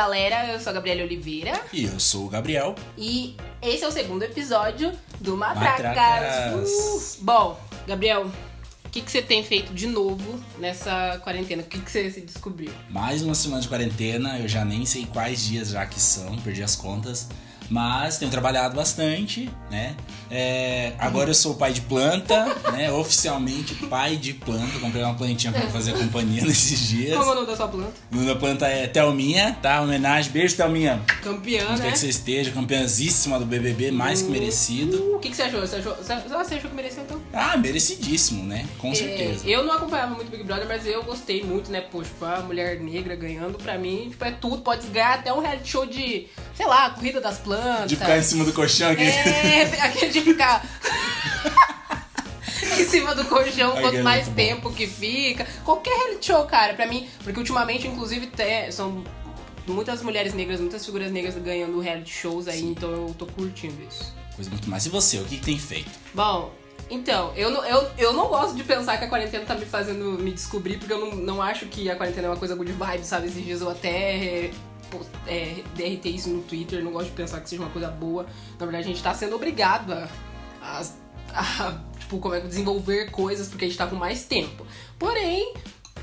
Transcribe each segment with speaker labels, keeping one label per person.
Speaker 1: galera, eu sou a Gabriela Oliveira.
Speaker 2: E eu sou o Gabriel.
Speaker 1: E esse é o segundo episódio do Matracas.
Speaker 2: Matracas.
Speaker 1: Uh! Bom, Gabriel, o que, que você tem feito de novo nessa quarentena? O que, que você se descobriu?
Speaker 2: Mais uma semana de quarentena, eu já nem sei quais dias já que são, perdi as contas. Mas tenho trabalhado bastante, né? É, agora eu sou pai de planta, né? Oficialmente pai de planta. Comprei uma plantinha pra fazer companhia nesses dias.
Speaker 1: Como é o nome da sua planta?
Speaker 2: O nome da planta é Thelminha, tá? Homenagem. Beijo, Thelminha.
Speaker 1: Campeã,
Speaker 2: Onde quer
Speaker 1: né?
Speaker 2: que você esteja, campeãzíssima do BBB, mais que merecido.
Speaker 1: Uh, O que, que você achou? Você achou, você, achou que mereceu então?
Speaker 2: Ah, merecidíssimo, né? Com certeza.
Speaker 1: É, eu não acompanhava muito Big Brother, mas eu gostei muito, né? Poxa, tipo, a mulher negra ganhando, pra mim, tipo, é tudo. Pode ganhar até um reality show de, sei lá, corrida das plantas.
Speaker 2: De ficar em cima do colchão aqui.
Speaker 1: É, aquele de ficar. em cima do colchão,
Speaker 2: Ai,
Speaker 1: quanto
Speaker 2: é
Speaker 1: mais
Speaker 2: muito bom.
Speaker 1: tempo que fica. Qualquer reality show, cara, pra mim. Porque ultimamente, inclusive, te- são muitas mulheres negras, muitas figuras negras ganhando reality shows aí, então eu tô curtindo isso.
Speaker 2: Coisa muito mais. E você, o que, que tem feito?
Speaker 1: Bom, então, eu não, eu, eu não gosto de pensar que a quarentena tá me fazendo me descobrir, porque eu não, não acho que a quarentena é uma coisa good vibe, sabe? Esses dias eu até é, DRT isso no Twitter, não gosto de pensar que seja uma coisa boa. Na verdade, a gente tá sendo obrigado a, a, a, tipo, como é que desenvolver coisas porque a gente tá com mais tempo. Porém,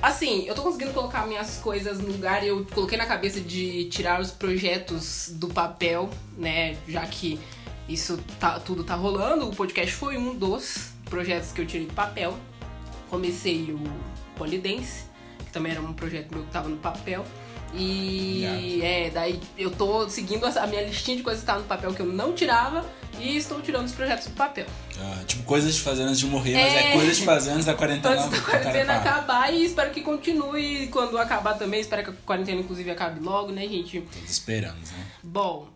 Speaker 1: assim, eu tô conseguindo colocar minhas coisas no lugar. Eu coloquei na cabeça de tirar os projetos do papel, né? Já que isso tá, tudo tá rolando. O podcast foi um dos projetos que eu tirei do papel. Comecei o Polidense, que também era um projeto meu que tava no papel. E
Speaker 2: Obrigado.
Speaker 1: é, daí eu tô seguindo a minha listinha de coisas que estavam no papel que eu não tirava e estou tirando os projetos do papel.
Speaker 2: Ah, tipo, coisas de fazer antes de morrer, mas
Speaker 1: É.
Speaker 2: é coisas de fazer antes da quarentena.
Speaker 1: Antes da quarentena acabar e espero que continue quando acabar também. Espero que a quarentena, inclusive, acabe logo, né, gente?
Speaker 2: Todos esperamos, né?
Speaker 1: Bom.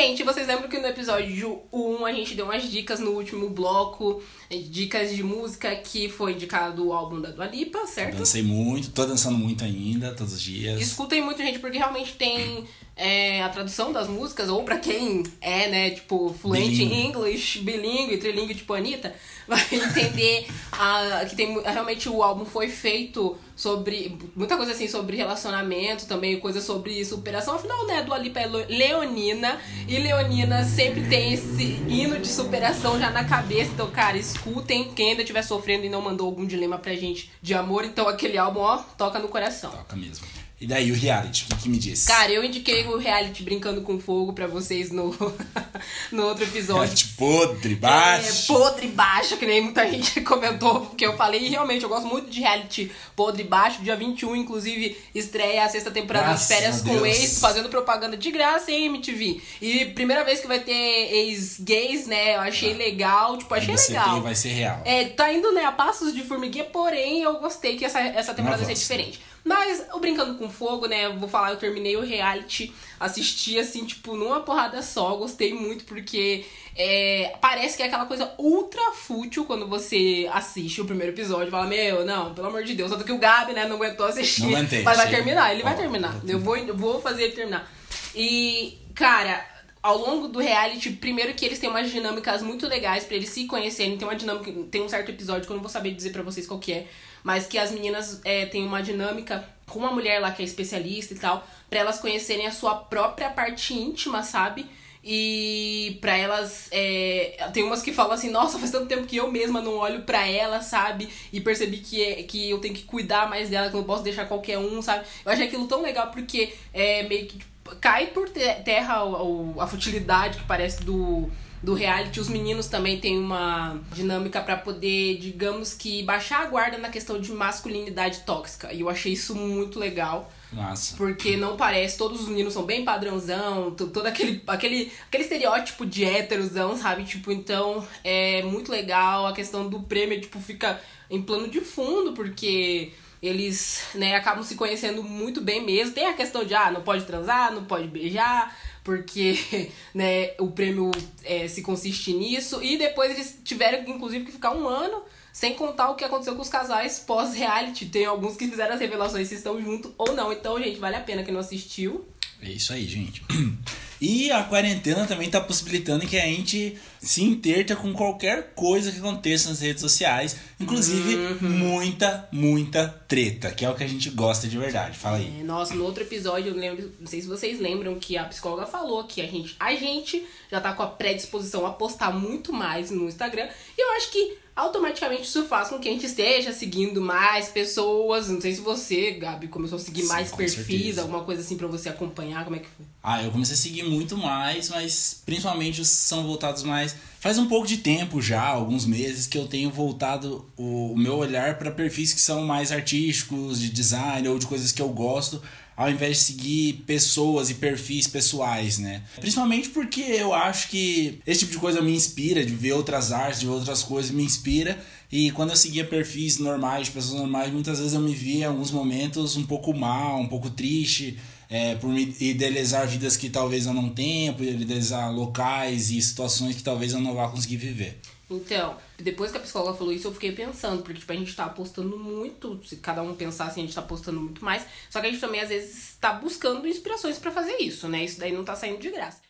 Speaker 1: Gente, vocês lembram que no episódio 1 a gente deu umas dicas no último bloco, dicas de música que foi indicado o álbum da Dua Lipa, certo?
Speaker 2: Dancei muito, tô dançando muito ainda, todos os dias.
Speaker 1: Escutem muito, gente, porque realmente tem é, a tradução das músicas, ou pra quem é, né, tipo, fluente em inglês, bilíngue, trilingue, tipo Anitta, vai entender a, que tem realmente o álbum foi feito sobre muita coisa assim sobre relacionamento também, coisa sobre superação. Afinal, né, Dua Lipa é leonina e leonina sempre tem esse hino de superação já na cabeça. Então, cara, escutem quem ainda estiver sofrendo e não mandou algum dilema pra gente de amor, então aquele álbum, ó, toca no coração.
Speaker 2: Toca mesmo. E daí, o reality, o que, que me disse?
Speaker 1: Cara, eu indiquei o reality Brincando com Fogo pra vocês no, no outro episódio.
Speaker 2: reality podre, baixo.
Speaker 1: É, podre baixo, que nem muita gente comentou, porque eu falei, e realmente, eu gosto muito de reality podre baixo. Dia 21, inclusive, estreia a sexta temporada
Speaker 2: Graças
Speaker 1: de Férias com. Ex, fazendo propaganda de graça, hein, MTV? E primeira vez que vai ter ex-gays, né? Eu achei legal, tipo, achei legal.
Speaker 2: tem, vai ser real.
Speaker 1: É, tá indo, né, a passos de formiguinha, porém eu gostei que essa, essa temporada
Speaker 2: voz.
Speaker 1: diferente. Mas o Brincando com Fogo, né, vou falar, eu terminei o reality, assisti assim, tipo, numa porrada só, gostei muito porque é, parece que é aquela coisa ultra fútil quando você assiste o primeiro episódio e fala, meu, não, pelo amor de Deus, tanto que o Gabi, né, não aguentou assistir.
Speaker 2: Não aguentei,
Speaker 1: Mas vai terminar, ele vai terminar. Eu vou, eu vou fazer ele terminar. E, cara, ao longo do reality, primeiro que eles têm umas dinâmicas muito legais pra eles se conhecerem. Tem uma dinâmica, tem um certo episódio que eu não vou saber dizer pra vocês qual que é, mas que as meninas é, têm uma dinâmica com uma mulher lá que é especialista e tal, pra elas conhecerem a sua própria parte íntima, sabe? E pra elas, é, tem umas que falam assim, nossa, faz tanto tempo que eu mesma não olho pra ela, sabe? E percebi que, é, que eu tenho que cuidar mais dela, que eu não posso deixar qualquer um, sabe? Eu achei aquilo tão legal porque é meio que tipo, cai por te- terra o- a futilidade que parece do, do reality. Os meninos também têm uma dinâmica pra poder, digamos que, baixar a guarda na questão de masculinidade tóxica. E eu achei isso muito legal.
Speaker 2: Massa.
Speaker 1: Porque não parece, todos os meninos são bem padrãozão, to- todo aquele, aquele, aquele estereótipo de héterozão, sabe? Tipo, então é muito legal. A questão do prêmio, tipo, fica em plano de fundo, porque eles, né, acabam se conhecendo muito bem mesmo. Tem a questão de, ah, não pode transar, não pode beijar, porque, né, o prêmio é, se consiste nisso. E depois eles tiveram, inclusive, que ficar um ano sem contar o que aconteceu com os casais pós-reality. Tem alguns que fizeram as revelações se estão juntos ou não. Então, gente, vale a pena quem não assistiu.
Speaker 2: É isso aí, gente. E a quarentena também tá possibilitando que a gente se interta com qualquer coisa que aconteça nas redes sociais, inclusive muita, muita treta, que é o que a gente gosta de verdade. Fala aí.
Speaker 1: É, nossa, no outro episódio, eu lembro, não sei se vocês lembram que a psicóloga falou que a gente, a gente já tá com a predisposição a postar muito mais no Instagram. E eu acho que automaticamente isso faz com que a gente esteja seguindo mais pessoas. Não sei se você, Gabi, começou a seguir
Speaker 2: Sim,
Speaker 1: mais perfis,
Speaker 2: certeza.
Speaker 1: alguma coisa assim pra você acompanhar, como é que foi?
Speaker 2: Ah, eu comecei a seguir muito mais, mas principalmente os são voltados mais. Faz um pouco de tempo já, alguns meses, que eu tenho voltado o meu olhar para perfis que são mais artísticos, de design ou de coisas que eu gosto, ao invés de seguir pessoas e perfis pessoais, né? Principalmente porque eu acho que esse tipo de coisa me inspira, de ver outras artes, de ver outras coisas, me inspira. E quando eu seguia perfis normais, de pessoas normais, muitas vezes eu me via em alguns momentos um pouco mal, um pouco triste, é, por idealizar vidas que talvez eu não tenha, por idealizar locais e situações que talvez eu não vá conseguir viver.
Speaker 1: Então, depois que a psicóloga falou isso, eu fiquei pensando, porque tipo, a gente tá apostando muito, se cada um pensar assim, a gente tá apostando muito mais, só que a gente também às vezes tá buscando inspirações pra fazer isso, né? Isso daí não tá saindo de graça.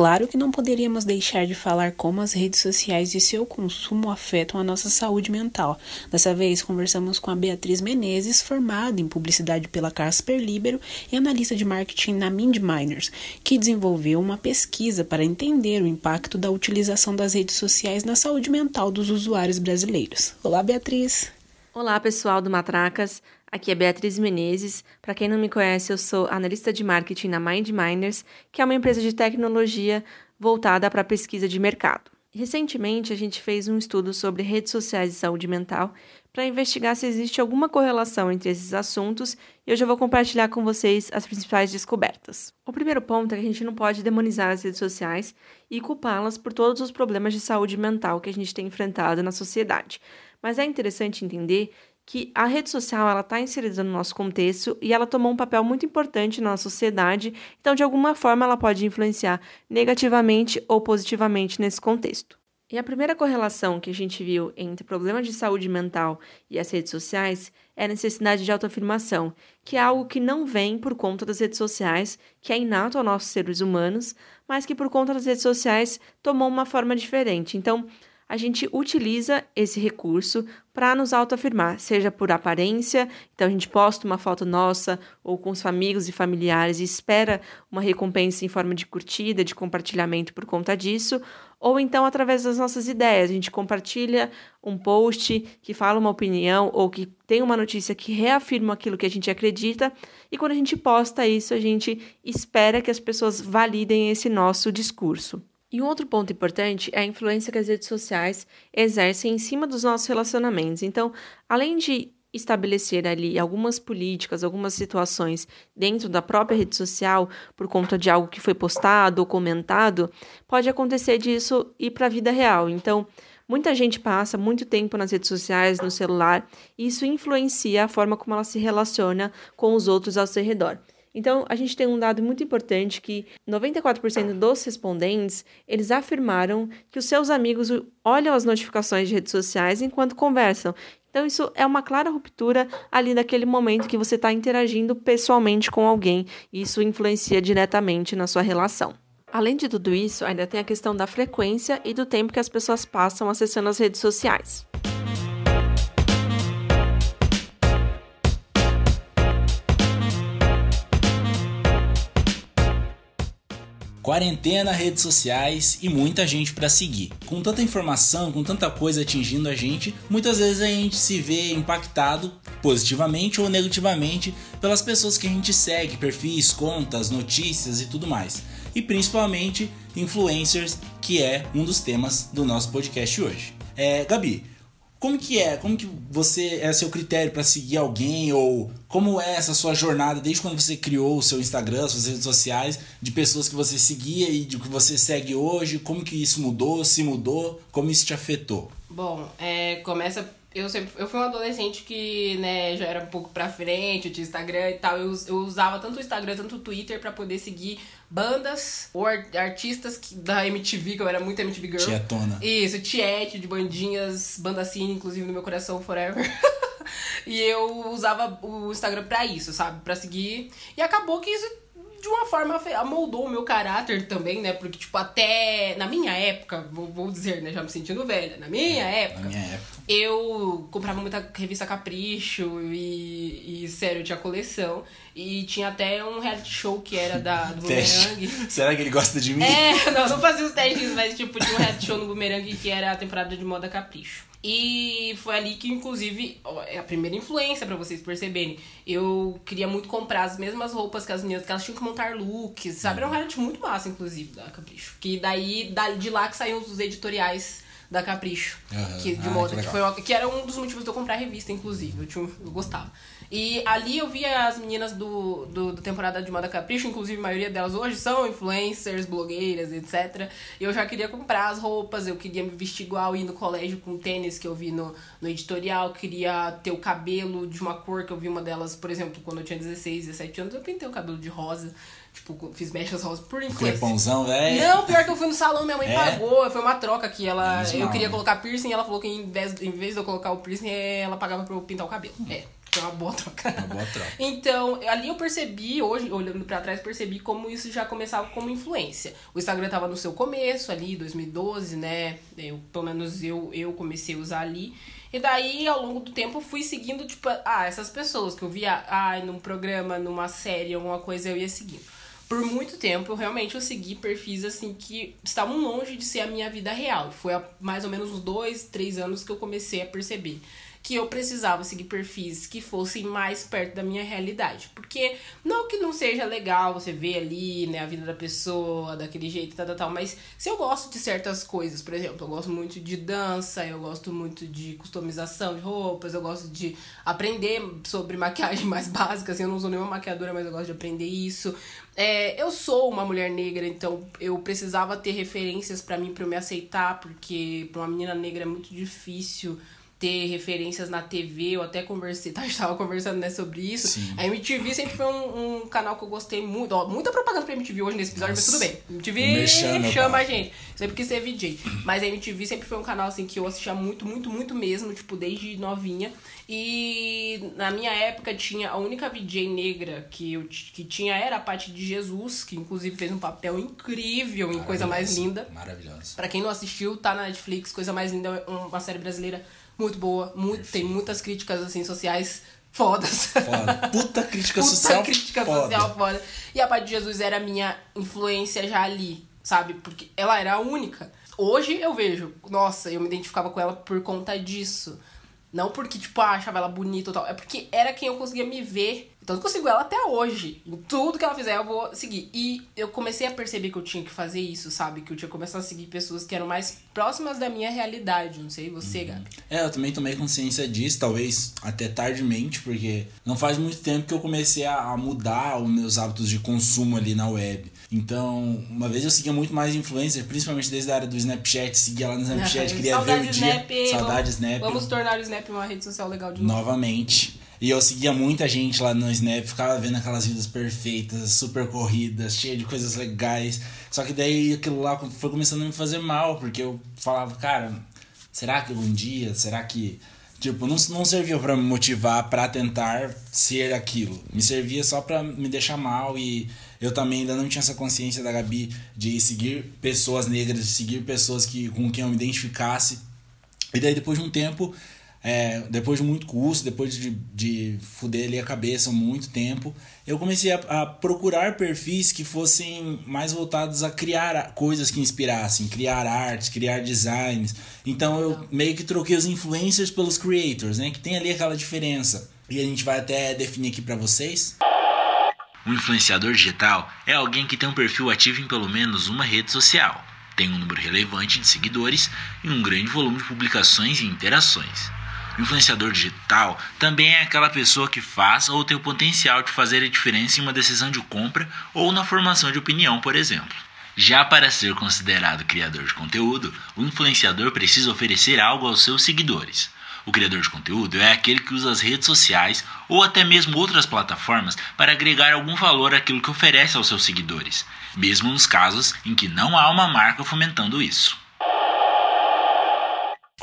Speaker 3: Claro que não poderíamos deixar de falar como as redes sociais e seu consumo afetam a nossa saúde mental. Dessa vez, conversamos com a Beatriz Menezes, formada em publicidade pela Casper Libero e analista de marketing na Mind Miners, que desenvolveu uma pesquisa para entender o impacto da utilização das redes sociais na saúde mental dos usuários brasileiros. Olá, Beatriz!
Speaker 4: Olá, pessoal do Matracas. Aqui é Beatriz Menezes. Para quem não me conhece, eu sou analista de marketing na Mind Miners, que é uma empresa de tecnologia voltada para pesquisa de mercado. Recentemente, a gente fez um estudo sobre redes sociais e saúde mental para investigar se existe alguma correlação entre esses assuntos e hoje eu vou compartilhar com vocês as principais descobertas. O primeiro ponto é que a gente não pode demonizar as redes sociais e culpá-las por todos os problemas de saúde mental que a gente tem enfrentado na sociedade. Mas é interessante entender que a rede social ela está inserida no nosso contexto e ela tomou um papel muito importante na sociedade, então de alguma forma ela pode influenciar negativamente ou positivamente nesse contexto. E a primeira correlação que a gente viu entre problemas de saúde mental e as redes sociais é a necessidade de autoafirmação, que é algo que não vem por conta das redes sociais, que é inato aos nossos seres humanos, mas que por conta das redes sociais tomou uma forma diferente. Então, a gente utiliza esse recurso para nos autoafirmar, seja por aparência, então a gente posta uma foto nossa ou com os amigos e familiares e espera uma recompensa em forma de curtida, de compartilhamento por conta disso, ou então através das nossas ideias, a gente compartilha um post que fala uma opinião ou que tem uma notícia que reafirma aquilo que a gente acredita, e quando a gente posta isso, a gente espera que as pessoas validem esse nosso discurso. E um outro ponto importante é a influência que as redes sociais exercem em cima dos nossos relacionamentos. Então, além de estabelecer ali algumas políticas, algumas situações dentro da própria rede social por conta de algo que foi postado ou comentado, pode acontecer disso ir para a vida real. Então, muita gente passa muito tempo nas redes sociais, no celular, e isso influencia a forma como ela se relaciona com os outros ao seu redor. Então, a gente tem um dado muito importante que 94% dos respondentes, eles afirmaram que os seus amigos olham as notificações de redes sociais enquanto conversam. Então, isso é uma clara ruptura ali naquele momento que você está interagindo pessoalmente com alguém. E isso influencia diretamente na sua relação. Além de tudo isso, ainda tem a questão da frequência e do tempo que as pessoas passam acessando as redes sociais.
Speaker 2: Quarentena, redes sociais e muita gente para seguir. Com tanta informação, com tanta coisa atingindo a gente, muitas vezes a gente se vê impactado positivamente ou negativamente pelas pessoas que a gente segue, perfis, contas, notícias e tudo mais. E principalmente influencers, que é um dos temas do nosso podcast hoje. É, Gabi, como que é? Como que você é seu critério para seguir alguém ou como é essa sua jornada desde quando você criou o seu Instagram, suas redes sociais, de pessoas que você seguia e de que você segue hoje? Como que isso mudou? Se mudou? Como isso te afetou?
Speaker 1: Bom, é, começa. Eu sempre eu fui um adolescente que, né, já era um pouco pra frente, eu tinha Instagram e tal. Eu, eu usava tanto o Instagram, tanto o Twitter pra poder seguir bandas ou ar- artistas que- da MTV, que eu era muito MTV Girl.
Speaker 2: Tietona.
Speaker 1: Isso, Tiete, de bandinhas, banda cine, inclusive no meu coração forever. e eu usava o Instagram pra isso, sabe? Pra seguir. E acabou que isso de uma forma moldou o meu caráter também, né? Porque, tipo, até na minha época, vou, vou dizer, né? Já me sentindo velha, na minha época,
Speaker 2: Na minha época.
Speaker 1: eu comprava muita revista Capricho e, e sério, eu tinha coleção. E tinha até um reality show que era da, do Boomerang.
Speaker 2: Será que ele gosta de mim?
Speaker 1: É, não, não fazia os testes, mas tipo, tinha um reality show no Boomerang que era a temporada de moda capricho. E foi ali que, inclusive, é a primeira influência pra vocês perceberem. Eu queria muito comprar as mesmas roupas que as meninas, que elas tinham que montar looks, sabe? Era um reality muito massa, inclusive, da Capricho. Que daí, da- de lá que saíam os editoriais da Capricho.
Speaker 2: Aham.
Speaker 1: Que, de
Speaker 2: Ah,
Speaker 1: moda,
Speaker 2: que
Speaker 1: que, foi que era um dos motivos de eu comprar a revista, inclusive. Eu, tinha, eu gostava. E ali eu via as meninas do, do, do temporada de Moda Capricho, inclusive a maioria delas hoje são influencers, blogueiras, etc. E eu já queria comprar as roupas, eu queria me vestir igual, ir no colégio com tênis que eu vi no, no editorial, queria ter o cabelo de uma cor que eu vi uma delas, por exemplo, quando eu tinha 16, 17 anos, eu pintei o cabelo de rosa. Tipo, fiz mechas rosa por influência.
Speaker 2: Crepãozão, velho.
Speaker 1: Não, pior que eu fui no salão, minha mãe
Speaker 2: É?
Speaker 1: pagou. Foi uma troca que ela.
Speaker 2: Menos
Speaker 1: eu queria
Speaker 2: né?
Speaker 1: colocar piercing e ela falou que em vez, em vez de eu colocar o piercing, ela pagava pra eu pintar o cabelo. É, foi uma boa troca.
Speaker 2: Uma boa troca.
Speaker 1: Então, ali eu percebi, hoje, olhando pra trás, percebi como isso já começava como influência. O Instagram tava no seu começo, ali, 2012, né? Eu, pelo menos eu, eu comecei a usar ali. E daí, ao longo do tempo, fui seguindo, tipo, ah, essas pessoas que eu via, ai, num programa, numa série, alguma coisa, eu ia seguindo. Por muito tempo, realmente eu segui perfis assim que estavam longe de ser a minha vida real. Foi há mais ou menos uns dois, três anos que eu comecei a perceber que eu precisava seguir perfis que fossem mais perto da minha realidade. Porque não que não seja legal você ver ali, né, a vida da pessoa daquele jeito, tal, tal, tal, mas se eu gosto de certas coisas, por exemplo, eu gosto muito de dança, eu gosto muito de customização de roupas, eu gosto de aprender sobre maquiagem mais básica, assim, eu não uso nenhuma maquiadora, mas eu gosto de aprender isso. É, eu sou uma mulher negra, então eu precisava ter referências pra mim, pra eu me aceitar, porque pra uma menina negra é muito difícil ter referências na TV, eu até conversei, tá, a gente tava conversando né, sobre isso.
Speaker 2: Sim.
Speaker 1: A MTV sempre foi um, um canal que eu gostei muito. Ó, muita propaganda pra MTV hoje nesse episódio,
Speaker 2: Nossa.
Speaker 1: mas tudo bem. MTV
Speaker 2: O merchan, meu
Speaker 1: chama a gente. Sempre quis ser VJ. Mas a MTV sempre foi um canal assim que eu assistia muito, muito, muito mesmo, tipo, desde novinha. E na minha época tinha a única VJ negra que eu que tinha era a Paty de Jesus, que inclusive fez um papel incrível em Coisa Mais Linda.
Speaker 2: Maravilhosa.
Speaker 1: Pra quem não assistiu, tá na Netflix, Coisa Mais Linda, é uma série brasileira muito boa, muito, tem muitas críticas assim sociais fodas.
Speaker 2: Foda. Puta crítica
Speaker 1: Puta
Speaker 2: social.
Speaker 1: crítica
Speaker 2: foda.
Speaker 1: social foda. E a Pai de Jesus era a minha influência já ali, sabe? Porque ela era a única. Hoje eu vejo, nossa, eu me identificava com ela por conta disso. Não porque, tipo, ah, achava ela bonita ou tal. É porque era quem eu conseguia me ver. Então eu consigo ela até hoje. Em tudo que ela fizer, eu vou seguir. E eu comecei a perceber que eu tinha que fazer isso, sabe? Que eu tinha que começar a seguir pessoas que eram mais próximas da minha realidade. Não sei, você, Gabi.
Speaker 2: É, eu também tomei consciência disso, talvez até tardimente, porque não faz muito tempo que eu comecei a, mudar os meus hábitos de consumo ali na web. Então, uma vez eu seguia muito mais influencer, principalmente desde a área do Snapchat, seguia lá no Snapchat, queria ver o dia.
Speaker 1: Snap.
Speaker 2: Saudade
Speaker 1: vamos,
Speaker 2: Snap.
Speaker 1: Vamos tornar o Snap uma rede social legal de novo.
Speaker 2: Novamente. E eu seguia muita gente lá no Snap, ficava vendo aquelas vidas perfeitas, super corridas, cheia de coisas legais. Só que daí aquilo lá foi começando a me fazer mal, porque eu falava, cara, será que algum dia, será que. Tipo, não, não servia pra me motivar pra tentar ser aquilo. Me servia só pra me deixar mal e eu também ainda não tinha essa consciência da Gabi de seguir pessoas negras, de seguir pessoas que, com quem eu me identificasse. E daí depois de um tempo, é, depois de muito custo, depois de, de fuder ali a cabeça muito tempo, eu comecei a, a procurar perfis que fossem mais voltados a criar coisas que inspirassem, criar artes, criar designs. Então eu meio que troquei os influencers pelos creators, né? Que tem ali aquela diferença. E a gente vai até definir aqui pra vocês.
Speaker 5: Um influenciador digital é alguém que tem um perfil ativo em pelo menos uma rede social, tem um número relevante de seguidores e um grande volume de publicações e interações. Influenciador digital também é aquela pessoa que faz ou tem o potencial de fazer a diferença em uma decisão de compra ou na formação de opinião, por exemplo. Já para ser considerado criador de conteúdo, o influenciador precisa oferecer algo aos seus seguidores. O criador de conteúdo é aquele que usa as redes sociais ou até mesmo outras plataformas para agregar algum valor àquilo que oferece aos seus seguidores, mesmo nos casos em que não há uma marca fomentando isso.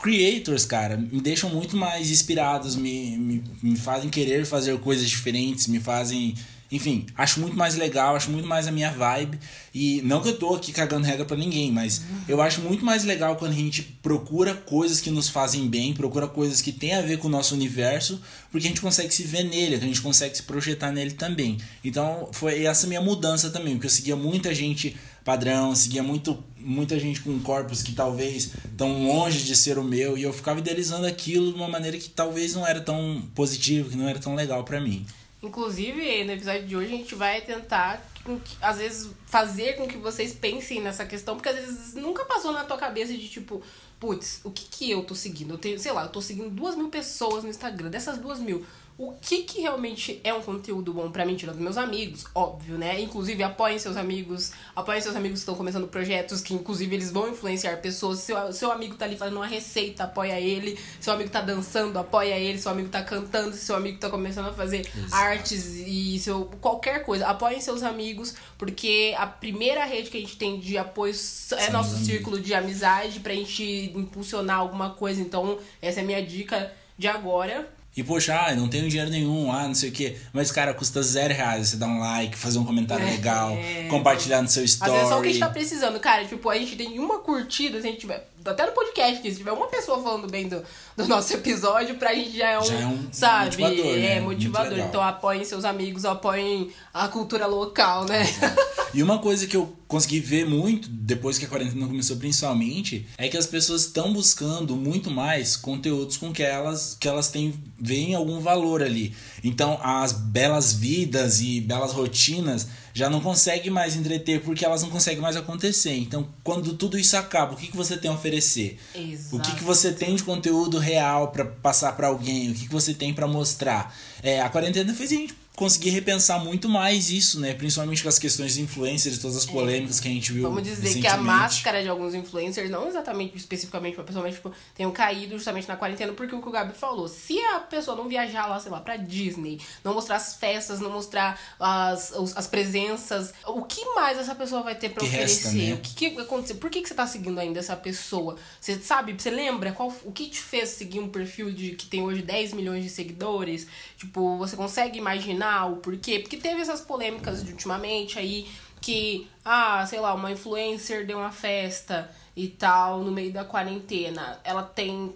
Speaker 2: Creators, cara, me deixam muito mais inspirados, me, me, me fazem querer fazer coisas diferentes, me fazem Enfim, acho muito mais legal, acho muito mais a minha vibe. E não que eu tô aqui cagando regra para ninguém, mas eu acho muito mais legal quando a gente procura coisas que nos fazem bem, procura coisas que tem a ver com o nosso universo, porque a gente consegue se ver nele, a gente consegue se projetar nele também. Então foi essa minha mudança também, porque eu seguia muita gente padrão, seguia muito, muita gente com corpos que talvez tão longe de ser o meu, e eu ficava idealizando aquilo de uma maneira que talvez não era tão positiva, que não era tão legal para mim.
Speaker 1: Inclusive, no episódio de hoje, a gente vai tentar, às vezes, fazer com que vocês pensem nessa questão, porque às vezes nunca passou na tua cabeça de tipo, putz, o que que eu tô seguindo? Eu tenho, sei lá, eu tô seguindo duas mil pessoas no Instagram. Dessas duas mil, o que que realmente é um conteúdo bom para mim, tirando meus amigos, óbvio, né? Inclusive, apoiem seus amigos, apoiem seus amigos que estão começando projetos que, inclusive, eles vão influenciar pessoas. Seu, seu amigo tá ali fazendo uma receita, apoia ele. Seu amigo tá dançando, apoia ele. Seu amigo tá cantando, seu amigo tá começando a fazer Exato. artes e seu qualquer coisa. Apoiem seus amigos, porque a primeira rede que a gente tem de apoio é nosso amigos. círculo de amizade pra gente impulsionar alguma coisa. Então, essa é a minha dica de agora.
Speaker 2: E, poxa, ah, não tenho dinheiro nenhum, ah, não sei o quê. Mas, cara, custa zero reais você dar um like, fazer um comentário é, legal, é. compartilhar no seu story. Às vezes
Speaker 1: é só o que a gente tá precisando, cara. Tipo, a gente tem uma curtida, se a gente tiver até no podcast, que se tiver uma pessoa falando bem do, do nosso episódio, pra gente já é um,
Speaker 2: já é um
Speaker 1: sabe?
Speaker 2: Motivador, né?
Speaker 1: É motivador. Então apoiem seus amigos, apoiem a cultura local, né?
Speaker 2: E uma coisa que eu consegui ver muito, depois que a quarentena começou principalmente, é que as pessoas estão buscando muito mais conteúdos com que elas, que elas têm, veem algum valor ali. Então as belas vidas e belas rotinas já não consegue mais entreter porque elas não conseguem mais acontecer. Então, quando tudo isso acaba, o que, que você tem a oferecer?
Speaker 1: Exato.
Speaker 2: O que, que você tem de conteúdo real para passar para alguém? O que, que você tem para mostrar? É, a quarentena fez a gente conseguir repensar muito mais isso, né? Principalmente com as questões de influencers, todas as é. polêmicas é. que a gente viu.
Speaker 1: Vamos dizer que a máscara de alguns influencers, não exatamente especificamente para pessoa, mas tipo, tenham caído justamente na quarentena, porque o que o Gabi falou, se a pessoa não viajar lá, sei lá, pra Disney, não mostrar as festas, não mostrar as, as presenças, o que mais essa pessoa vai ter pra
Speaker 2: que
Speaker 1: oferecer?
Speaker 2: Resta, né?
Speaker 1: O que, que aconteceu? Por que, que você tá seguindo ainda essa pessoa? Você sabe, você lembra qual, o que te fez seguir um perfil de que tem hoje 10 milhões de seguidores? Tipo, você consegue imaginar o porquê? Porque teve essas polêmicas de ultimamente aí que, ah, sei lá, uma influencer deu uma festa e tal no meio da quarentena. Ela tem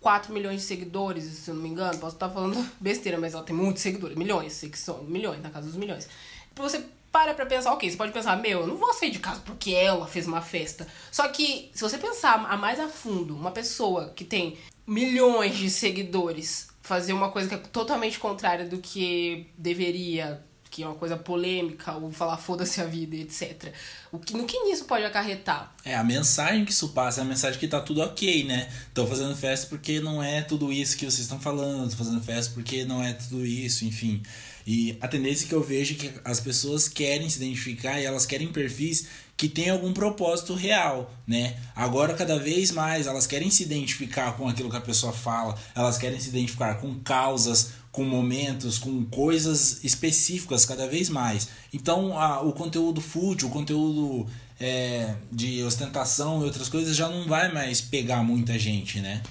Speaker 1: 4 milhões de seguidores, se eu não me engano. Posso estar falando besteira, mas ela tem muitos seguidores. Milhões, sei que são milhões, na casa dos milhões. Você para pra pensar, ok, você pode pensar, meu, eu não vou sair de casa porque ela fez uma festa. Só que, se você pensar a mais a fundo, uma pessoa que tem milhões de seguidores fazer uma coisa que é totalmente contrária do que deveria, que é uma coisa polêmica, ou falar foda-se a vida, etc. O que, no que nisso pode acarretar?
Speaker 2: É, a mensagem que isso passa é a mensagem que tá tudo ok, né? Tô fazendo festa porque não é tudo isso que vocês estão falando, tô fazendo festa porque não é tudo isso, enfim. E a tendência que eu vejo é que as pessoas querem se identificar e elas querem perfis que tem algum propósito real, né? Agora cada vez mais elas querem se identificar com aquilo que a pessoa fala, elas querem se identificar com causas, com momentos, com coisas específicas cada vez mais. Então a, o conteúdo fútil, o conteúdo é, de ostentação e outras coisas já não vai mais pegar muita gente, né?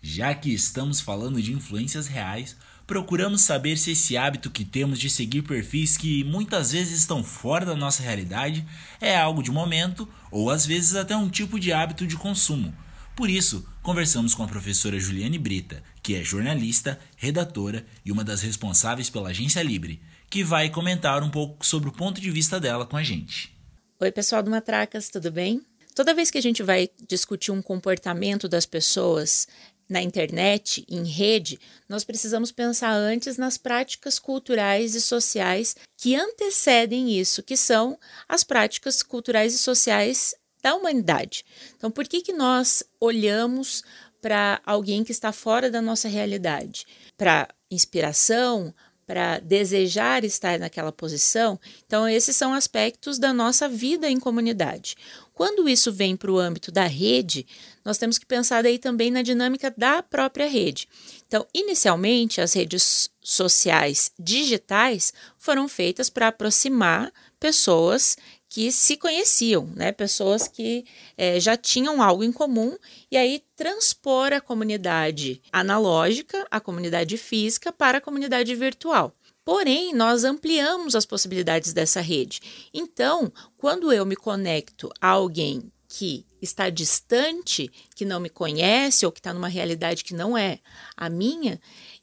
Speaker 5: Já que estamos falando de influências reais, procuramos saber se esse hábito que temos de seguir perfis que muitas vezes estão fora da nossa realidade é algo de momento ou às vezes até um tipo de hábito de consumo. Por isso, conversamos com a professora Juliane Brita, que é jornalista, redatora e uma das responsáveis pela Agência Libre, que vai comentar um pouco sobre o ponto de vista dela com a gente.
Speaker 6: Oi, pessoal do Matracas, tudo bem? Toda vez que a gente vai discutir um comportamento das pessoas, na internet, em rede, nós precisamos pensar antes nas práticas culturais e sociais que antecedem isso, que são as práticas culturais e sociais da humanidade. Então, por que, que nós olhamos para alguém que está fora da nossa realidade? Para inspiração, para desejar estar naquela posição. Então, esses são aspectos da nossa vida em comunidade. Quando isso vem para o âmbito da rede, nós temos que pensar daí também na dinâmica da própria rede. Então, inicialmente, as redes sociais digitais foram feitas para aproximar pessoas que se conheciam, né? pessoas que é, já tinham algo em comum, e aí transpor a comunidade analógica, a comunidade física, para a comunidade virtual. Porém, nós ampliamos as possibilidades dessa rede. Então, quando eu me conecto a alguém que está distante, que não me conhece ou que está numa realidade que não é a minha,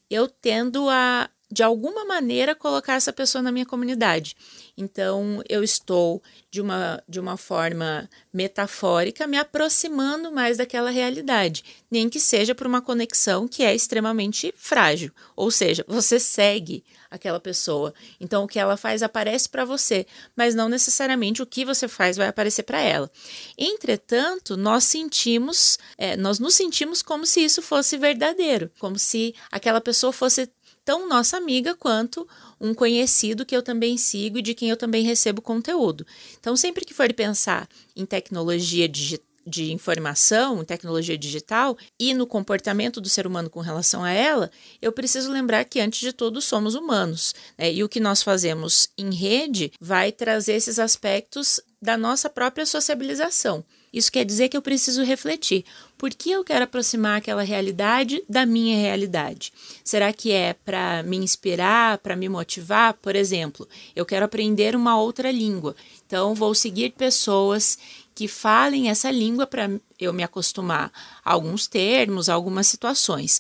Speaker 6: eu tendo a, de alguma maneira, colocar essa pessoa na minha comunidade. Então, eu estou, de uma, de uma forma metafórica, me aproximando mais daquela realidade, nem que seja por uma conexão que é extremamente frágil. Ou seja, você segue aquela pessoa. Então, o que ela faz aparece para você, mas não necessariamente o que você faz vai aparecer para ela. Entretanto, nós sentimos, é, nós nos sentimos como se isso fosse verdadeiro, como se aquela pessoa fosse tão nossa amiga quanto um conhecido que eu também sigo e de quem eu também recebo conteúdo. Então, sempre que for pensar em tecnologia digital, de informação, tecnologia digital e no comportamento do ser humano com relação a ela, eu preciso lembrar que, antes de tudo, somos humanos. Né? E o que nós fazemos em rede vai trazer esses aspectos da nossa própria sociabilização. Isso quer dizer que eu preciso refletir. Por que eu quero aproximar aquela realidade da minha realidade? Será que é para me inspirar, para me motivar? Por exemplo, eu quero aprender uma outra língua. Então, vou seguir pessoas que falem essa língua para eu me acostumar a alguns termos, a algumas situações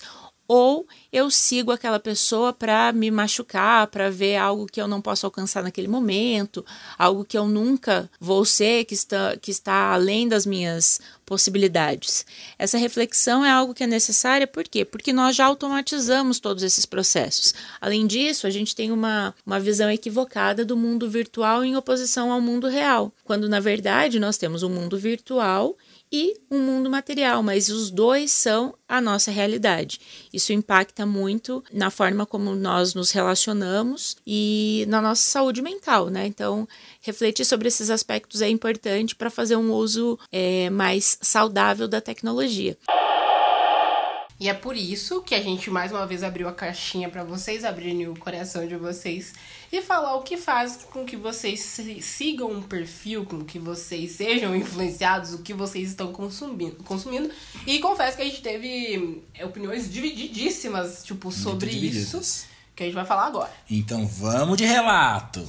Speaker 6: ou eu sigo aquela pessoa para me machucar, para ver algo que eu não posso alcançar naquele momento, algo que eu nunca vou ser, que está, que está além das minhas possibilidades. Essa reflexão é algo que é necessária, por quê? Porque nós já automatizamos todos esses processos. Além disso, a gente tem uma, uma visão equivocada do mundo virtual em oposição ao mundo real, quando na verdade nós temos um mundo virtual e um mundo material, mas os dois são a nossa realidade. Isso impacta muito na forma como nós nos relacionamos e na nossa saúde mental, né? Então, refletir sobre esses aspectos é importante para fazer um uso é, mais saudável da tecnologia.
Speaker 1: E é por isso que a gente mais uma vez abriu a caixinha para vocês abrirem o coração de vocês e falar o que faz com que vocês sigam um perfil, com que vocês sejam influenciados, o que vocês estão consumindo. consumindo. E confesso que a gente teve opiniões divididíssimas, tipo, sobre isso, que a gente vai falar agora.
Speaker 2: Então vamos de relato.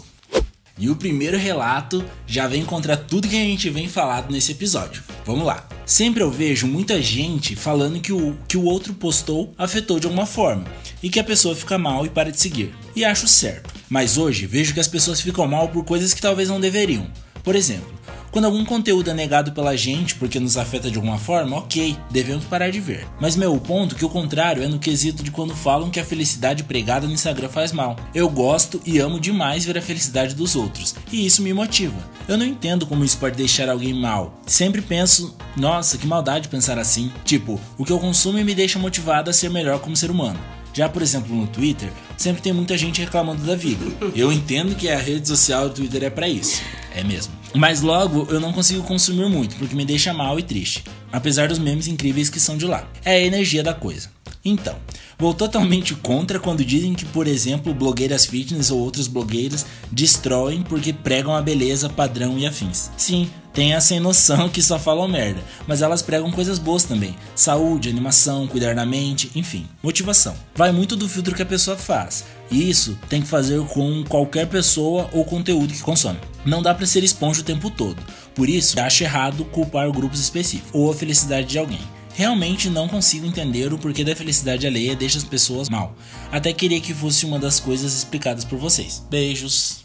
Speaker 2: E o primeiro relato já vem contra tudo que a gente vem falado nesse episódio. Vamos lá. Sempre eu vejo muita gente falando que o que o outro postou afetou de alguma forma e que a pessoa fica mal e para de seguir. E acho certo. Mas hoje vejo que as pessoas ficam mal por coisas que talvez não deveriam. Por exemplo, quando algum conteúdo é negado pela gente porque nos afeta de alguma forma, ok, devemos parar de ver. Mas meu ponto que o contrário é no quesito de quando falam que a felicidade pregada no Instagram faz mal. Eu gosto e amo demais ver a felicidade dos outros, e isso me motiva. Eu não entendo como isso pode deixar alguém mal. Sempre penso, nossa, que maldade pensar assim. Tipo, o que eu consumo me deixa motivado a ser melhor como ser humano. Já, por exemplo, no Twitter, sempre tem muita gente reclamando da vida. Eu entendo que a rede social do Twitter é para isso. É mesmo. Mas logo eu não consigo consumir muito, porque me deixa mal e triste, apesar dos memes incríveis que são de lá. É a energia da coisa. Então, vou totalmente contra quando dizem que, por exemplo, blogueiras fitness ou outros blogueiros destroem porque pregam a beleza, padrão e afins. Sim, tem a sem noção que só falam merda, mas elas pregam coisas boas também: saúde, animação, cuidar da mente, enfim, motivação. Vai muito do filtro que a pessoa faz. E isso tem que fazer com qualquer pessoa ou conteúdo que consome. Não dá para ser esponja o tempo todo. Por isso, acho errado culpar grupos específicos ou a felicidade de alguém. Realmente não consigo entender o porquê da felicidade alheia deixa as pessoas mal. Até queria que fosse uma das coisas explicadas por vocês. Beijos.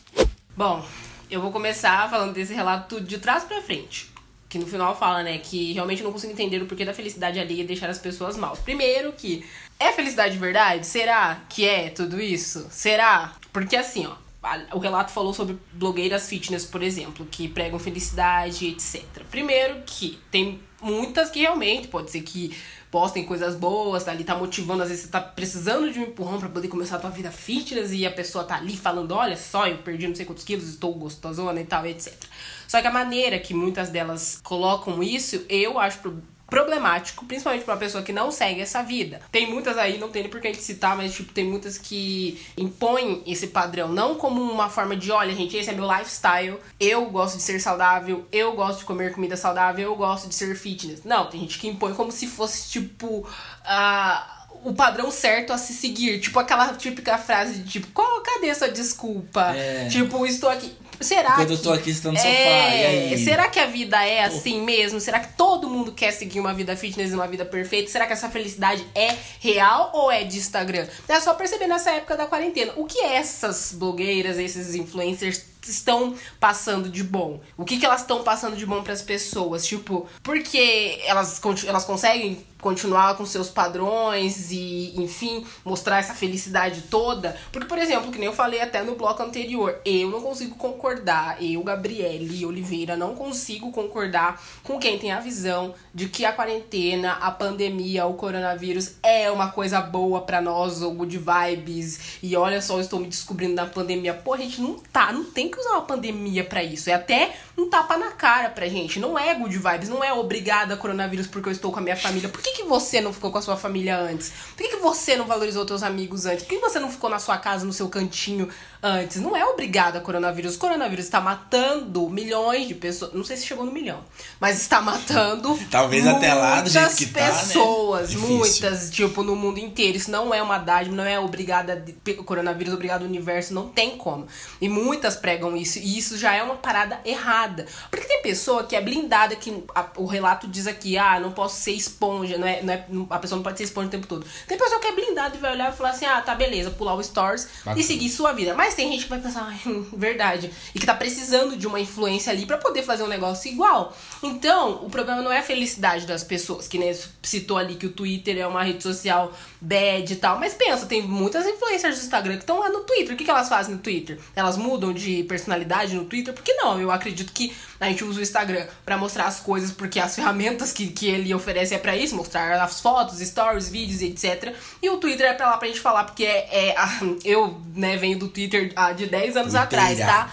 Speaker 1: Bom, eu vou começar falando desse relato de trás para frente. Que no final fala, né, que realmente não consigo entender o porquê da felicidade alheia deixar as pessoas mal. Primeiro que é felicidade de verdade? Será que é tudo isso? Será? Porque assim, ó, o relato falou sobre blogueiras fitness, por exemplo, que pregam felicidade, etc. Primeiro que tem muitas que realmente pode ser que postem coisas boas, tá ali, tá motivando, às vezes você tá precisando de um empurrão para poder começar a tua vida fitness e a pessoa tá ali falando, olha só, eu perdi não sei quantos quilos, estou gostosona e tal, etc. Só que a maneira que muitas delas colocam isso, eu acho problemático, principalmente para uma pessoa que não segue essa vida. Tem muitas aí, não tem nem por que a gente citar, mas tipo, tem muitas que impõem esse padrão, não como uma forma de, olha, gente, esse é meu lifestyle, eu gosto de ser saudável, eu gosto de comer comida saudável, eu gosto de ser fitness. Não, tem gente que impõe como se fosse tipo a o padrão certo a se seguir. Tipo aquela típica frase de tipo, qual, cadê essa desculpa?
Speaker 2: É.
Speaker 1: Tipo, estou aqui. Será
Speaker 2: Quando
Speaker 1: que...
Speaker 2: eu tô aqui, tá no sofá,
Speaker 1: É,
Speaker 2: e aí?
Speaker 1: Será que a vida é assim mesmo? Será que todo mundo quer seguir uma vida fitness e uma vida perfeita? Será que essa felicidade é real ou é de Instagram? É só perceber nessa época da quarentena. O que essas blogueiras, esses influencers estão passando de bom? O que, que elas estão passando de bom pras pessoas? Tipo, porque elas, elas conseguem continuar com seus padrões e, enfim, mostrar essa felicidade toda. Porque, por exemplo, que nem eu falei até no bloco anterior, eu não consigo concordar, eu, Gabriele Oliveira, não consigo concordar com quem tem a visão de que a quarentena, a pandemia, o coronavírus é uma coisa boa pra nós, ou good vibes, e olha só, eu estou me descobrindo na pandemia. Pô, a gente não tá, não tem que usar uma pandemia pra isso. É até um tapa na cara pra gente. Não é good vibes, não é obrigada coronavírus porque eu estou com a minha família. Por que, que você não ficou com a sua família antes? Por que, que você não valorizou teus amigos antes? Por que você não ficou na sua casa, no seu cantinho antes? Não é obrigada coronavírus. O coronavírus está matando milhões de pessoas. Não sei se chegou no milhão, mas está matando.
Speaker 2: Talvez até lá, do jeito que tá, né?
Speaker 1: pessoas, muitas, tipo, no mundo inteiro. Isso não é uma dádiva, não é obrigada. coronavírus obrigado universo, não tem como. E muitas pregam isso, e isso já é uma parada errada. Porque tem pessoa que é blindada, que a- o relato diz aqui, ah, não posso ser esponja, não é, não é, a pessoa não pode ser esponja o tempo todo. Tem pessoa que é blindada e vai olhar e falar assim, ah, tá, beleza, pular o stories
Speaker 2: Bacana.
Speaker 1: e seguir sua vida. Mas tem gente que vai pensar, verdade. E que tá precisando de uma influência ali pra poder fazer um negócio igual. Então, o problema não é a felicidade das pessoas, que nem citou ali que o Twitter é uma rede social bad e tal. Mas pensa, tem muitas influencers do Instagram que estão lá no Twitter. O que, que elas fazem no Twitter? Elas mudam de personalidade no Twitter? Por que não? Eu acredito que a gente usa o Instagram pra mostrar as coisas, porque as ferramentas que, que ele oferece é pra isso, mostrar as fotos, stories, vídeos, etc. E o Twitter é pra lá pra gente falar, porque é, é a- eu, né, venho do Twitter há de 10 anos
Speaker 2: Twitter.
Speaker 1: atrás, tá?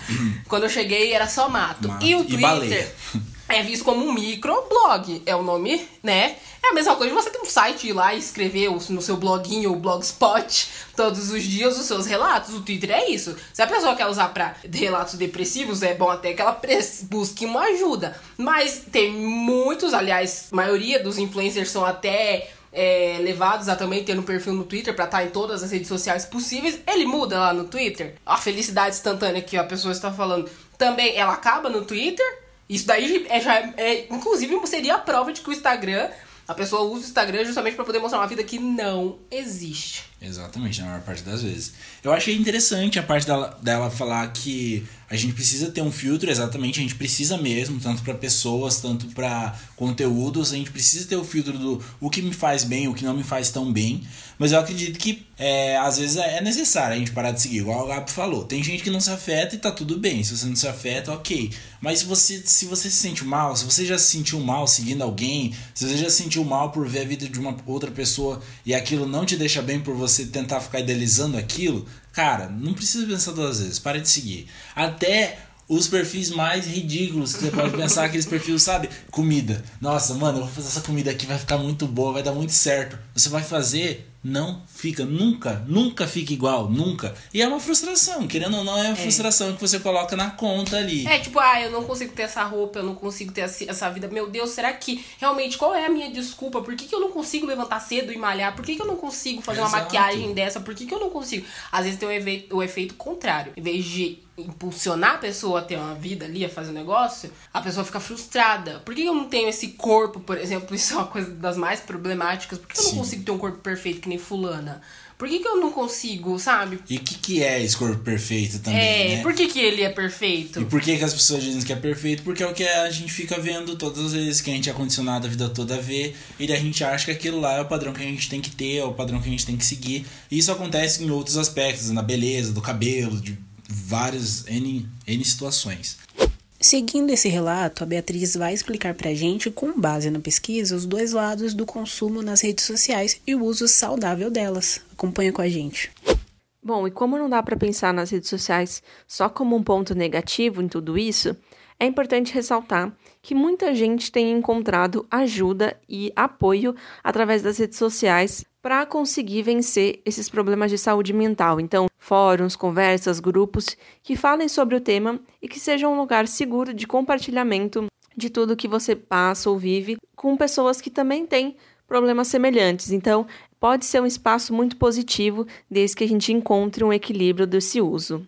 Speaker 1: Quando eu cheguei era só mato.
Speaker 2: Mato.
Speaker 1: E o
Speaker 2: E
Speaker 1: Twitter
Speaker 2: baleia.
Speaker 1: é visto como um microblog, é o nome, né? É a mesma coisa de você ter um site ir lá e escrever no seu bloguinho ou blogspot todos os dias os seus relatos. O Twitter é isso. Se a pessoa quer usar pra relatos depressivos, é bom até que ela busque uma ajuda. Mas tem muitos, aliás, maioria dos influencers são até é, levados a também ter um perfil no Twitter pra estar em todas as redes sociais possíveis. Ele muda lá no Twitter. A felicidade instantânea que a pessoa está falando também, ela acaba no Twitter. Isso daí é, já é, inclusive seria a prova de que o Instagram, a pessoa usa o Instagram justamente pra poder mostrar uma vida que não existe.
Speaker 2: Exatamente, na maior parte das vezes. Eu achei interessante a parte dela, dela falar que a gente precisa ter um filtro, exatamente, a gente precisa mesmo, tanto para pessoas, tanto para conteúdos, a gente precisa ter o filtro do o que me faz bem, o que não me faz tão bem. Mas eu acredito que é, às vezes é necessário a gente parar de seguir, igual o Gabi falou. Tem gente que não se afeta e tá tudo bem. Se você não se afeta, ok. Mas se você, se você se sente mal, se você já se sentiu mal seguindo alguém, se você já se sentiu mal por ver a vida de uma outra pessoa e aquilo não te deixa bem por você tentar ficar idealizando aquilo, cara, não precisa pensar duas vezes. Para de seguir. Até os perfis mais ridículos que você pode pensar, aqueles perfis, sabe? Comida. Nossa, mano, eu vou fazer essa comida aqui, vai ficar muito boa, vai dar muito certo. Você vai fazer, não fica, nunca, nunca fica igual, nunca. E é uma frustração, querendo ou não, é uma frustração que você coloca na conta ali.
Speaker 1: É tipo, ah, eu não consigo ter essa roupa, eu não consigo ter essa vida. Meu Deus, será que realmente qual é a minha desculpa? Por que, que eu não consigo levantar cedo e malhar? Por que, que eu não consigo fazer uma
Speaker 2: Exato.
Speaker 1: maquiagem dessa? Por que, que eu não consigo? Às vezes tem o efeito, o efeito contrário. Em vez de impulsionar a pessoa a ter uma vida ali, a fazer um negócio, a pessoa fica frustrada. Por que eu não tenho esse corpo, por exemplo? Isso é uma coisa das mais problemáticas. Por que eu não
Speaker 2: Sim.
Speaker 1: consigo ter um corpo perfeito que nem fulana? Por que, que eu não consigo, sabe?
Speaker 2: E o que, que é esse corpo perfeito também,
Speaker 1: É,
Speaker 2: né?
Speaker 1: por que, que ele é perfeito?
Speaker 2: E por que, que as pessoas dizem que é perfeito? Porque é o que a gente fica vendo todas as vezes que a gente é condicionado a vida toda a ver. E a gente acha que aquilo lá é o padrão que a gente tem que ter, é o padrão que a gente tem que seguir. E isso acontece em outros aspectos, na beleza, do cabelo, de várias N, N situações.
Speaker 3: Seguindo esse relato, a Beatriz vai explicar pra gente, com base na pesquisa, os dois lados do consumo nas redes sociais e o uso saudável delas. Acompanha com a gente.
Speaker 4: Bom, e como não dá para pensar nas redes sociais só como um ponto negativo em tudo isso, é importante ressaltar que muita gente tem encontrado ajuda e apoio através das redes sociais para conseguir vencer esses problemas de saúde mental. Então, fóruns, conversas, grupos que falem sobre o tema e que sejam um lugar seguro de compartilhamento de tudo que você passa ou vive com pessoas que também têm problemas semelhantes. Então, pode ser um espaço muito positivo desde que a gente encontre um equilíbrio desse uso.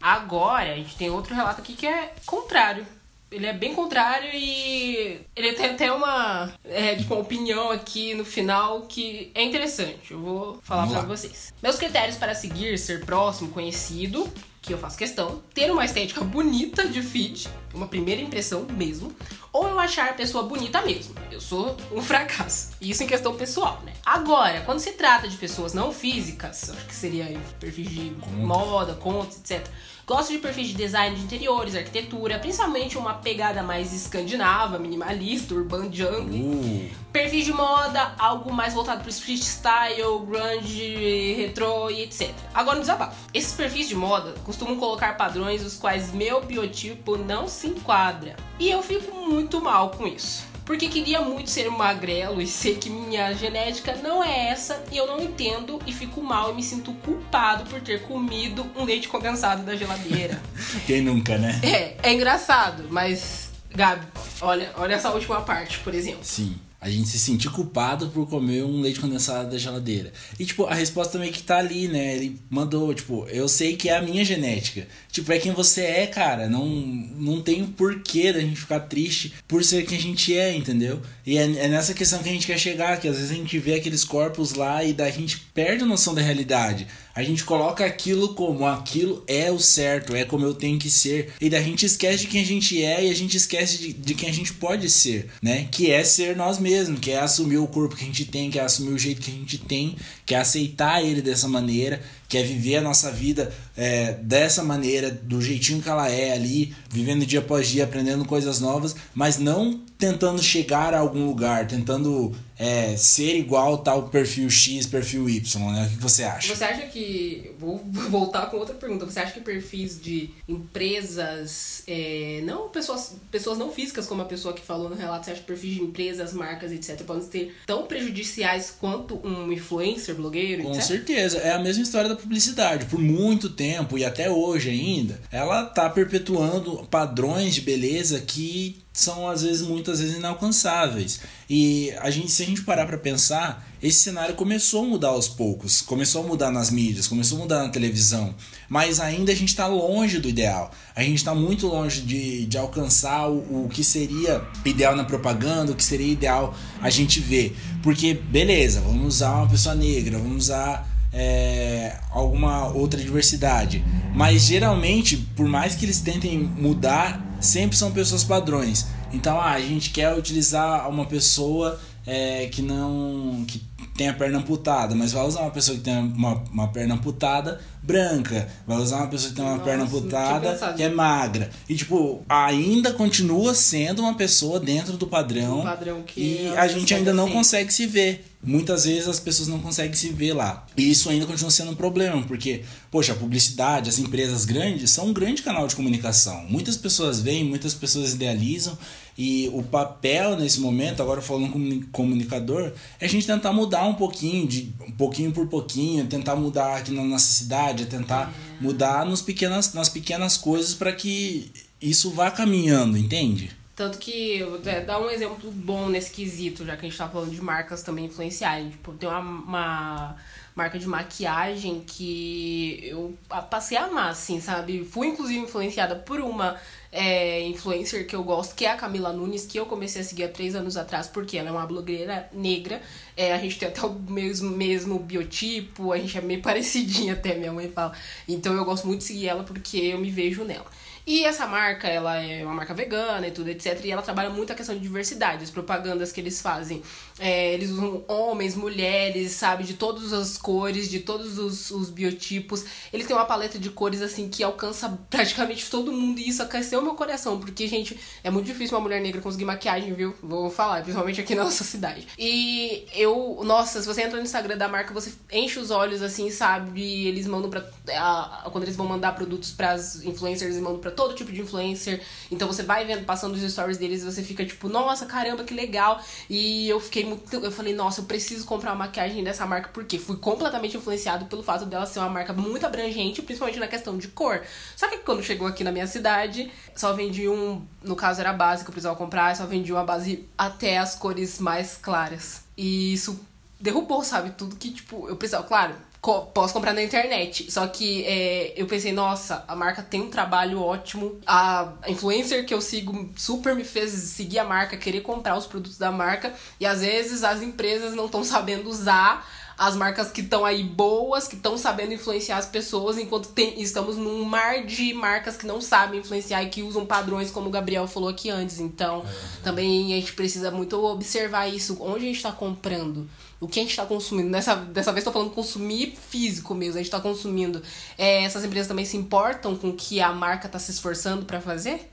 Speaker 1: Agora, a gente tem outro relato aqui que é contrário. Ele é bem contrário e ele tem até uma, é, tipo, uma opinião aqui no final que é interessante. Eu vou falar
Speaker 2: lá.
Speaker 1: vocês. Meus critérios para seguir, ser próximo, conhecido, que eu faço questão, ter uma estética bonita de feed, uma primeira impressão mesmo, ou eu achar a pessoa bonita mesmo. Eu sou um fracasso. Isso em questão pessoal, né? Agora, quando se trata de pessoas não físicas, acho que seria aí perfis de moda, contos, etc. Gosto de perfis de design de interiores, arquitetura, principalmente uma pegada mais escandinava, minimalista, urban jungle.
Speaker 2: Uh,
Speaker 1: Perfis de moda, algo mais voltado pro street style, grunge, retrô e etc. Agora um desabafo. Esses perfis de moda costumam colocar padrões os quais meu biotipo não se enquadra. E eu fico muito mal com isso. Porque queria muito ser magrelo e sei que minha genética não é essa e eu não entendo e fico mal e me sinto culpado por ter comido um leite condensado da geladeira.
Speaker 2: quem nunca, né?
Speaker 1: é, é engraçado, mas Gabi, olha, olha essa última parte, por exemplo.
Speaker 2: Sim. A gente se sentir culpado por comer um leite condensado da geladeira. E, tipo, a resposta meio que tá ali, né? Ele mandou, tipo, eu sei que é a minha genética. Tipo, é quem você é, cara. Não, não tem porquê da gente ficar triste por ser quem a gente é, entendeu? E é, é nessa questão que a gente quer chegar, que às vezes a gente vê aqueles corpos lá e daí a gente perde a noção da realidade. A gente coloca aquilo como aquilo é o certo, é como eu tenho que ser. E daí a gente esquece de quem a gente é e a gente esquece de, de quem a gente pode ser, né? Que é ser nós mesmos, que é assumir o corpo que a gente tem, que é assumir o jeito que a gente tem, que é aceitar ele dessa maneira, que é viver a nossa vida é, dessa maneira, do jeitinho que ela é ali, vivendo dia após dia, aprendendo coisas novas, mas não tentando chegar a algum lugar, tentando é, ser igual tal perfil X, perfil Y, né? O que você acha?
Speaker 1: Você acha que. Vou voltar com outra pergunta. Você acha que perfis de empresas. é, não pessoas, pessoas não físicas, como a pessoa que falou no relato, você acha que perfis de empresas, marcas, etc., podem ser tão prejudiciais quanto um influencer, blogueiro,
Speaker 2: Com
Speaker 1: etc?
Speaker 2: certeza, é a mesma história da publicidade. Por muito tempo e até hoje ainda, ela tá perpetuando padrões de beleza que são às vezes muitas vezes inalcançáveis. E a gente, se a gente parar para pensar, esse cenário começou a mudar aos poucos, começou a mudar nas mídias, começou a mudar na televisão, mas ainda a gente está longe do ideal. A gente está muito longe de, de alcançar o, o que seria ideal na propaganda, o que seria ideal a gente ver. Porque, beleza, vamos usar uma pessoa negra, vamos usar é, alguma outra diversidade. Mas geralmente, por mais que eles tentem mudar, sempre são pessoas padrões. Então ah, a gente quer utilizar uma pessoa é, que não. que tem a perna amputada, mas vai usar uma pessoa que tem uma, uma perna amputada branca, vai usar uma pessoa que tem uma
Speaker 1: Nossa,
Speaker 2: perna
Speaker 1: não
Speaker 2: amputada que é magra. E tipo, ainda continua sendo uma pessoa dentro do padrão.
Speaker 1: Um padrão que
Speaker 2: e
Speaker 1: a
Speaker 2: gente ainda não
Speaker 1: sociedade
Speaker 2: consegue se ver. Muitas vezes as pessoas não conseguem se ver lá. E isso ainda continua sendo um problema, porque, poxa, a publicidade, as empresas grandes são um grande canal de comunicação. Muitas pessoas veem, muitas pessoas idealizam, e o papel nesse momento, agora falando como comunicador, é a gente tentar mudar um pouquinho, de um pouquinho por pouquinho, tentar mudar aqui na nossa cidade, tentar mudar nos pequenas, nas pequenas coisas para que isso vá caminhando, entende?
Speaker 1: Tanto que, eu vou dar um exemplo bom nesse quesito, já que a gente tá falando de marcas também influenciarem. Tipo, tem uma, uma marca de maquiagem que eu passei a amar, assim, sabe? Fui, inclusive, influenciada por uma é, influencer que eu gosto, que é a Camila Nunes, que eu comecei a seguir há três anos atrás, porque ela é uma blogueira negra. É, a gente tem até o mesmo, mesmo biotipo, a gente é meio parecidinha até, minha mãe fala. Então eu gosto muito de seguir ela porque eu me vejo nela. E essa marca, ela é uma marca vegana e tudo, etc. E ela trabalha muito a questão de diversidade, as propagandas que eles fazem. É, eles usam homens, mulheres, sabe, de todas as cores, de todos os, os biotipos. Eles têm uma paleta de cores, assim, que alcança praticamente todo mundo. E isso aqueceu meu coração, porque, gente, é muito difícil uma mulher negra conseguir maquiagem, viu? Vou falar, principalmente aqui na nossa cidade. E eu, nossa, se você entra no Instagram da marca, você enche os olhos, assim, sabe? E eles mandam pra. a- quando eles vão mandar produtos pras influencers, eles mandam pra todo tipo de influencer. Então você vai vendo, passando os stories deles, e você fica tipo, nossa, caramba, que legal. E eu fiquei muito. Eu falei, nossa, eu preciso comprar uma maquiagem dessa marca, porque fui completamente influenciado pelo fato dela ser uma marca muito abrangente, principalmente na questão de cor. Só que quando chegou aqui na minha cidade, só vendi um. No caso era a base que eu precisava comprar, só vendi uma base até as cores mais claras. E isso derrubou, sabe? Tudo que, tipo, eu precisava. Claro, co- posso comprar na internet. Só que é, eu pensei, nossa, a marca tem um trabalho ótimo. A influencer que eu sigo super me fez seguir a marca, querer comprar os produtos da marca. E às vezes as empresas não estão sabendo usar as marcas que estão aí boas, que estão sabendo influenciar as pessoas, enquanto tem- estamos num mar de marcas que não sabem influenciar e que usam padrões, como o Gabriel falou aqui antes. Então, também a gente precisa muito observar isso. Onde a gente está comprando? O que a gente está consumindo? Nessa, dessa vez estou falando consumir físico mesmo. A gente está consumindo. É, essas empresas também se importam com o que a marca está se esforçando para fazer?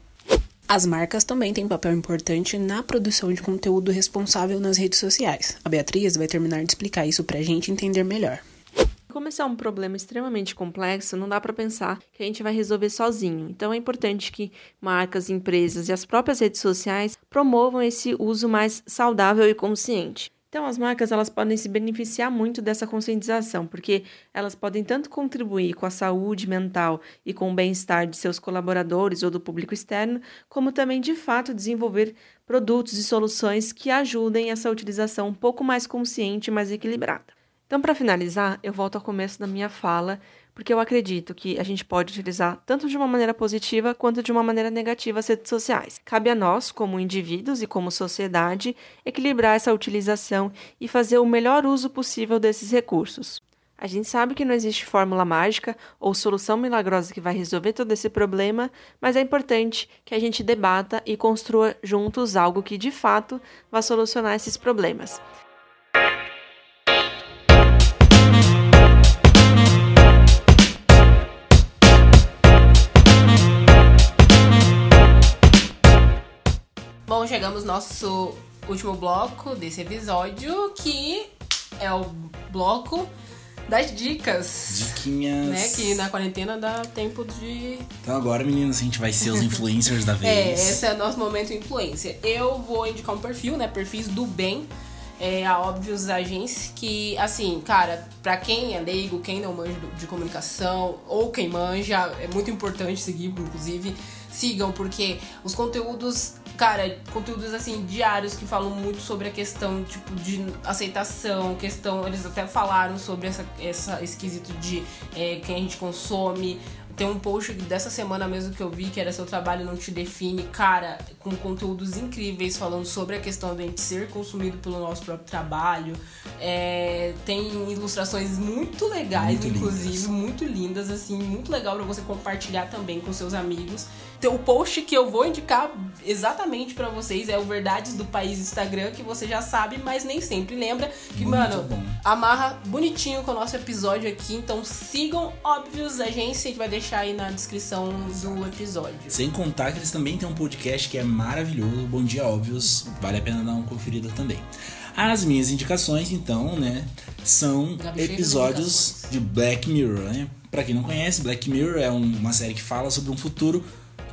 Speaker 3: As marcas também têm papel importante na produção de conteúdo responsável nas redes sociais. A Beatriz vai terminar de explicar isso pra gente entender melhor.
Speaker 4: Como esse é um problema extremamente complexo, não dá para pensar que a gente vai resolver sozinho. Então é importante que marcas, empresas e as próprias redes sociais promovam esse uso mais saudável e consciente. Então as marcas elas podem se beneficiar muito dessa conscientização, porque elas podem tanto contribuir com a saúde mental e com o bem-estar de seus colaboradores ou do público externo, como também de fato desenvolver produtos e soluções que ajudem essa utilização um pouco mais consciente e mais equilibrada. Então, para finalizar, eu volto ao começo da minha fala, porque eu acredito que a gente pode utilizar tanto de uma maneira positiva quanto de uma maneira negativa as redes sociais. Cabe a nós, como indivíduos e como sociedade, equilibrar essa utilização e fazer o melhor uso possível desses recursos. A gente sabe que não existe fórmula mágica ou solução milagrosa que vai resolver todo esse problema, mas é importante que a gente debata e construa juntos algo que de fato vá solucionar esses problemas.
Speaker 1: Bom, chegamos no nosso último bloco desse episódio, que é o bloco das dicas.
Speaker 2: Diquinhas.
Speaker 1: Né? Que na quarentena dá tempo de.
Speaker 2: Então agora, meninas, a gente vai ser os influencers da
Speaker 1: É,
Speaker 2: vez.
Speaker 1: esse é o nosso momento influência. Eu vou indicar um perfil, né? Perfis do bem. É, a Óbvios Agência, que, assim, cara, pra quem é leigo, quem não manja de comunicação, ou quem manja, é muito importante seguir, inclusive, sigam, porque os conteúdos, cara, conteúdos, assim, diários que falam muito sobre a questão, tipo, de aceitação, questão, eles até falaram sobre essa, essa esquisito de é, quem a gente consome, tem um post dessa semana mesmo que eu vi, que era Seu Trabalho Não Te Define, cara, com conteúdos incríveis falando sobre a questão de a gente ser consumido pelo nosso próprio trabalho. É, tem ilustrações muito legais,
Speaker 2: Muito
Speaker 1: inclusive,
Speaker 2: lindas.
Speaker 1: muito lindas, assim, muito legal pra você compartilhar também com seus amigos. Então, o post que eu vou indicar exatamente pra vocês é o Verdades do País Instagram, que você já sabe, mas nem sempre lembra. Que,
Speaker 2: Muito
Speaker 1: mano,
Speaker 2: bom.
Speaker 1: amarra bonitinho com o nosso episódio aqui. Então sigam Óbvios Agência, a gente vai deixar aí na descrição do episódio.
Speaker 2: Sem contar que eles também têm um podcast que é maravilhoso, Bom Dia Óbvios, vale a pena dar uma conferida também. As minhas indicações, então, né, são episódios de Black Mirror, né? Pra quem não conhece, Black Mirror é um- uma série que fala sobre um futuro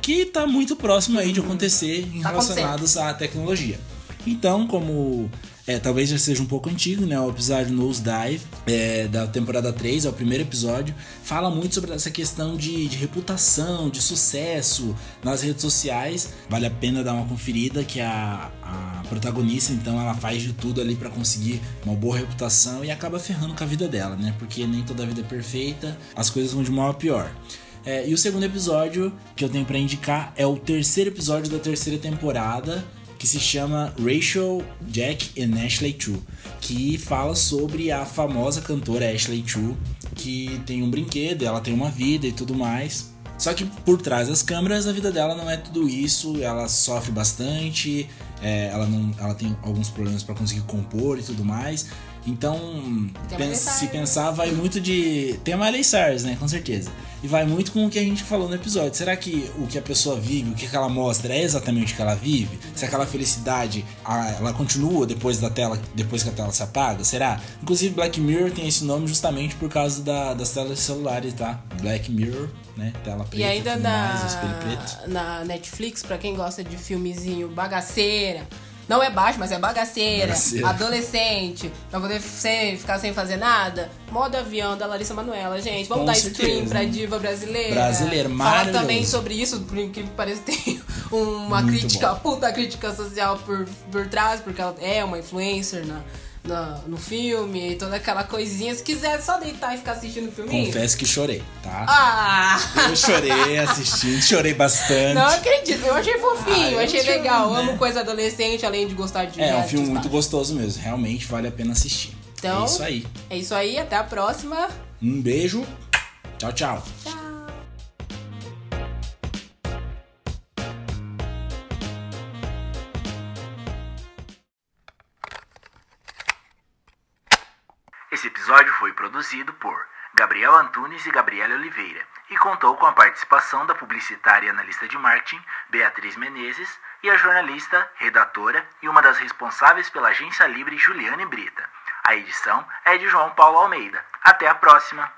Speaker 2: que tá muito próximo aí de acontecer em
Speaker 1: Tá
Speaker 2: relacionados à tecnologia. Então, como é, talvez já seja um pouco antigo, né? O episódio Nose Dive é, da temporada 3, é o primeiro episódio, fala muito sobre essa questão de, de reputação, de sucesso nas redes sociais. Vale a pena dar uma conferida que a, a protagonista, então, ela faz de tudo ali para conseguir uma boa reputação e acaba ferrando com a vida dela, né? Porque nem toda vida é perfeita, as coisas vão de mal a pior. É, e o segundo episódio que eu tenho pra indicar é o terceiro episódio da terceira temporada, que se chama Rachel, Jack e Ashley Chu, que fala sobre a famosa cantora Ashley Chu, que tem um brinquedo, ela tem uma vida e tudo mais. Só que por trás das câmeras a vida dela não é tudo isso, ela sofre bastante, é, ela, não, ela tem alguns problemas para conseguir compor e tudo mais. Então, se pensar, vai muito de. Tem a Miley Cyrus, né? Com certeza. E vai muito com o que a gente falou no episódio. Será que o que a pessoa vive, o que ela mostra é exatamente o que ela vive? Se aquela felicidade ela continua depois da tela, depois que a tela se apaga? Será? Inclusive, Black Mirror tem esse nome justamente por causa da- das telas celulares, tá? Black Mirror, né? Tela preta,
Speaker 1: E ainda
Speaker 2: tudo mais,
Speaker 1: na, na Netflix, pra quem gosta de filmezinho bagaceira. Não é baixo, mas é bagaceira.
Speaker 2: Bagaceira.
Speaker 1: Adolescente. Pra poder sem, ficar sem fazer nada. Modo avião da Larissa Manoela, gente. Vamos
Speaker 2: Com
Speaker 1: dar
Speaker 2: certeza.
Speaker 1: stream pra diva brasileira.
Speaker 2: Brasileira,
Speaker 1: Falar também sobre isso, por incrível que pareça, tem uma
Speaker 2: Muito
Speaker 1: crítica,
Speaker 2: bom.
Speaker 1: puta crítica social por, por trás, porque ela é uma influencer na, no, no filme, toda aquela coisinha. Se quiser só deitar e ficar assistindo o filme.
Speaker 7: Confesso que chorei, tá?
Speaker 1: Ah!
Speaker 7: Eu chorei assistindo, chorei bastante.
Speaker 1: Não acredito, eu achei fofinho,
Speaker 7: Ah, eu
Speaker 1: achei legal.
Speaker 7: né?
Speaker 1: Amo coisa adolescente, além de gostar de
Speaker 7: É, é um filme muito gostoso mesmo. Realmente vale a pena assistir.
Speaker 1: Então-
Speaker 7: é isso aí.
Speaker 1: É isso aí, até a próxima.
Speaker 7: Um beijo. Tchau, tchau.
Speaker 2: Esse produzido por Gabriel Antunes e Gabriela Oliveira e contou com a participação da publicitária e analista de marketing Beatriz Menezes e a jornalista, redatora e uma das responsáveis pela agência Libre Juliane Brita. A edição é de João Paulo Almeida. Até a próxima!